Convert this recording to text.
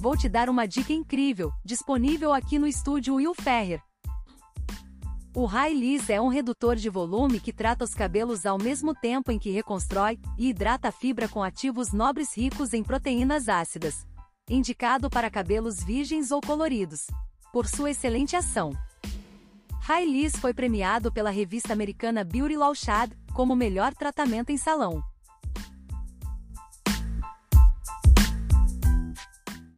vou te dar uma dica incrível, disponível aqui no estúdio Will Ferrer. O High Liss é um redutor de volume que trata os cabelos ao mesmo tempo em que reconstrói e hidrata a fibra com ativos nobres ricos em proteínas ácidas. Indicado para cabelos virgens ou coloridos. Por sua excelente ação. High Liss foi premiado pela revista americana Beauty Law Shad como melhor tratamento em salão.